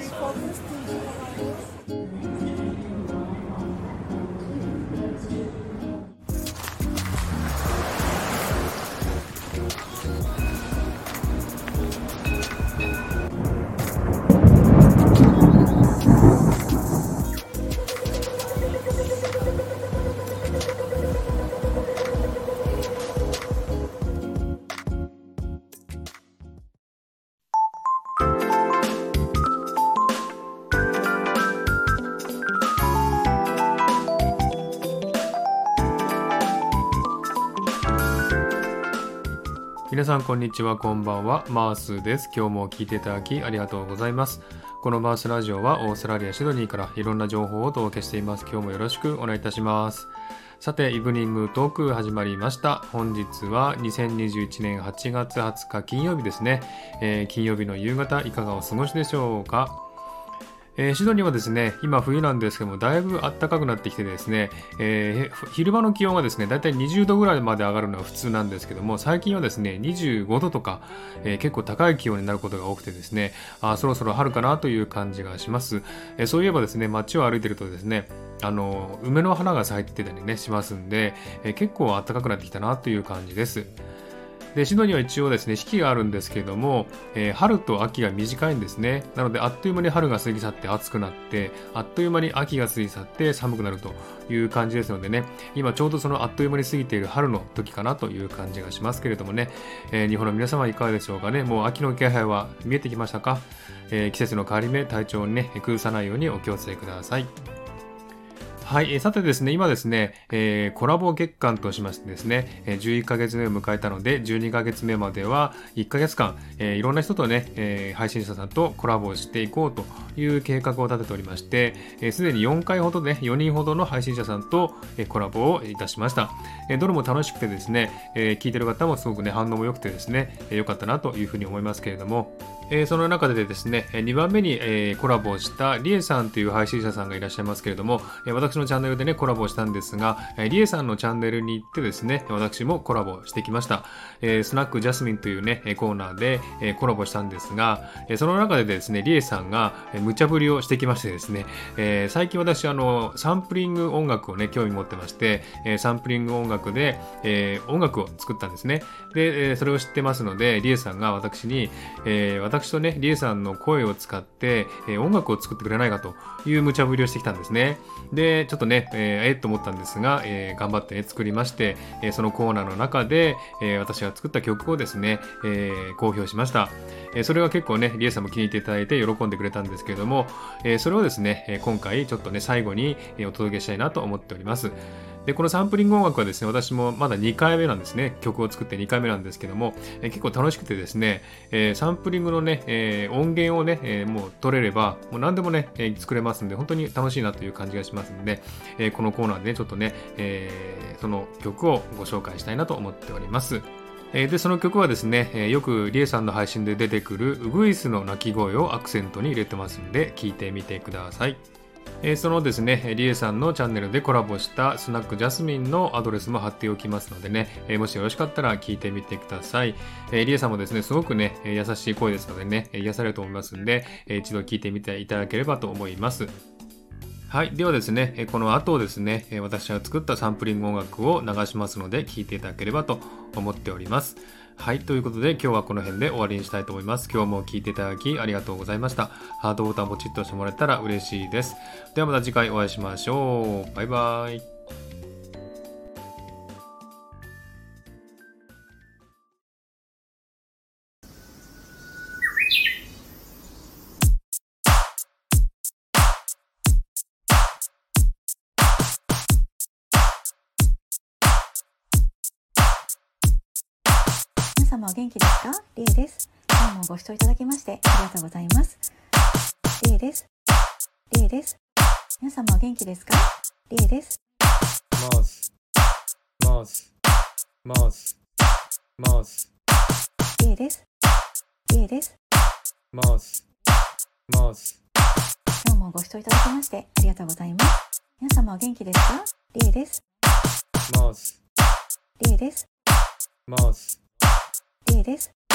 Fogo Estúdio. Tá 皆さんこんにちはこんばんは。マースです。今日も聞いていただきありがとうございます。このマースラジオはオーストラリアシドニーからいろんな情報をお届けしています。今日もよろしくお願いいたします。さてイブニングトーク始まりました。本日は2021年8月20日金曜日ですね、えー金曜日の夕方いかがお過ごしでしょうか？えーシドニーはですね、今冬なんですけども、だいぶ暖かくなってきてですね、えー昼間の気温がですね、だいたい20度ぐらいまで上がるのが普通なんですけども、最近はですね、25度とか、えー結構高い気温になることが多くてですね、あそろそろ春かなという感じがします。えーそういえばですね、街を歩いてるとですね、あの、梅の花が咲いてたりね、しますんで、えー結構暖かくなってきたなという感じです。でシドニーは一応ですね四季があるんですけれども、えー春と秋が短いんですね。なのであっという間に春が過ぎ去って暑くなってあっという間に秋が過ぎ去って寒くなるという感じですのでね。今ちょうどそのあっという間に過ぎている春の時かなという感じがしますけれどもね、えー日本の皆様いかがでしょうかね。もう秋の気配は見えてきましたか、えー季節の変わり目体調をね崩さないようにお気をつけください。はい、えさてですね、今ですね、えーコラボ月間としましてですね、え11ヶ月目を迎えたので、12ヶ月目までは1ヶ月間、えーいろんな人とね、えー配信者さんとコラボをしていこうという計画を立てておりまして、えーすでに4回ほどね、4人ほどの配信者さんと、えコラボをいたしました。えーどれも楽しくてですね、えー聞いてる方もすごくね、反応も良くてですね、えーかったなというふうに思いますけれども、えーその中でですね、2番目に、えーコラボをしたリエさんという配信者さんがいらっしゃいますけれども、えー私のチャンネルでね、コラボしたんですが、えーリエさんのチャンネルに行ってですね、私もコラボしてきました。えースナックジャスミンというね、コーナーで、えコラボしたんですが、えその中でですね、リエさんが、えー無茶ぶりをしてきましてですね、えー最近私、あの、サンプリング音楽をね、興味持ってまして、えサンプリング音楽で、えー音楽を作ったんですね。で、えそれを知ってますので、リエさんが私に、え私とね、リエさんの声を使って、え音楽を作ってくれないかという無茶ぶりをしてきたんですね。で、ちょっとね、えーえーと思ったんですが、えー頑張って、ね、作りまして、えーそのコーナーの中で、えー私が作った曲をですね、えー公表しました。えーそれは結構ね、リエさんも気に入っていただいて喜んでくれたんですけれども、えーそれをですね、今回ちょっとね、最後にお届けしたいなと思っております。で、このサンプリング音楽はですね、私もまだ2回目なんですね。曲を作って2回目なんですけども、え結構楽しくてですね、えサンプリングのね、え音源をね、えもう取れれば、もう何でもね、え作れますんで、本当に楽しいなという感じがしますので、えーこのコーナーでね、ちょっとね、えその曲をご紹介したいなと思っております。えで、その曲はですね、えよくリエさんの配信で出てくるウグイスの鳴き声をアクセントに入れてますんで、聞いてみてください。えーそのですね、リエさんのチャンネルでコラボしたスナックジャスミンのアドレスも貼っておきますのでね、えーもしよろしかったら聞いてみてください。えーリエさんもですね、すごくね、優しい声ですのでね、え癒されると思いますんで、えー一度聞いてみていただければと思います。はい。ではですね、この後ですね、私が作ったサンプリング音楽を流しますので、聴いていただければと思っております。はい。ということで、今日はこの辺で終わりにしたいと思います。今日も聴いていただきありがとうございました。ハートボタンポチッとしてもらえたら嬉しいです。ではまた次回お会いしましょう。バイバイ。皆様お元気ですか？リエです。今日もご視聴いただきましてありがとうございます。リエです。リエです。皆様お元気ですか？リエです。マウス。マウス。マウス。マウス。リエです。リエです。マウス。マウス。今日もご視聴いただきましてありがとうございます。皆様お元気ですか？リエです。マウス。リエです。マウス。リエです。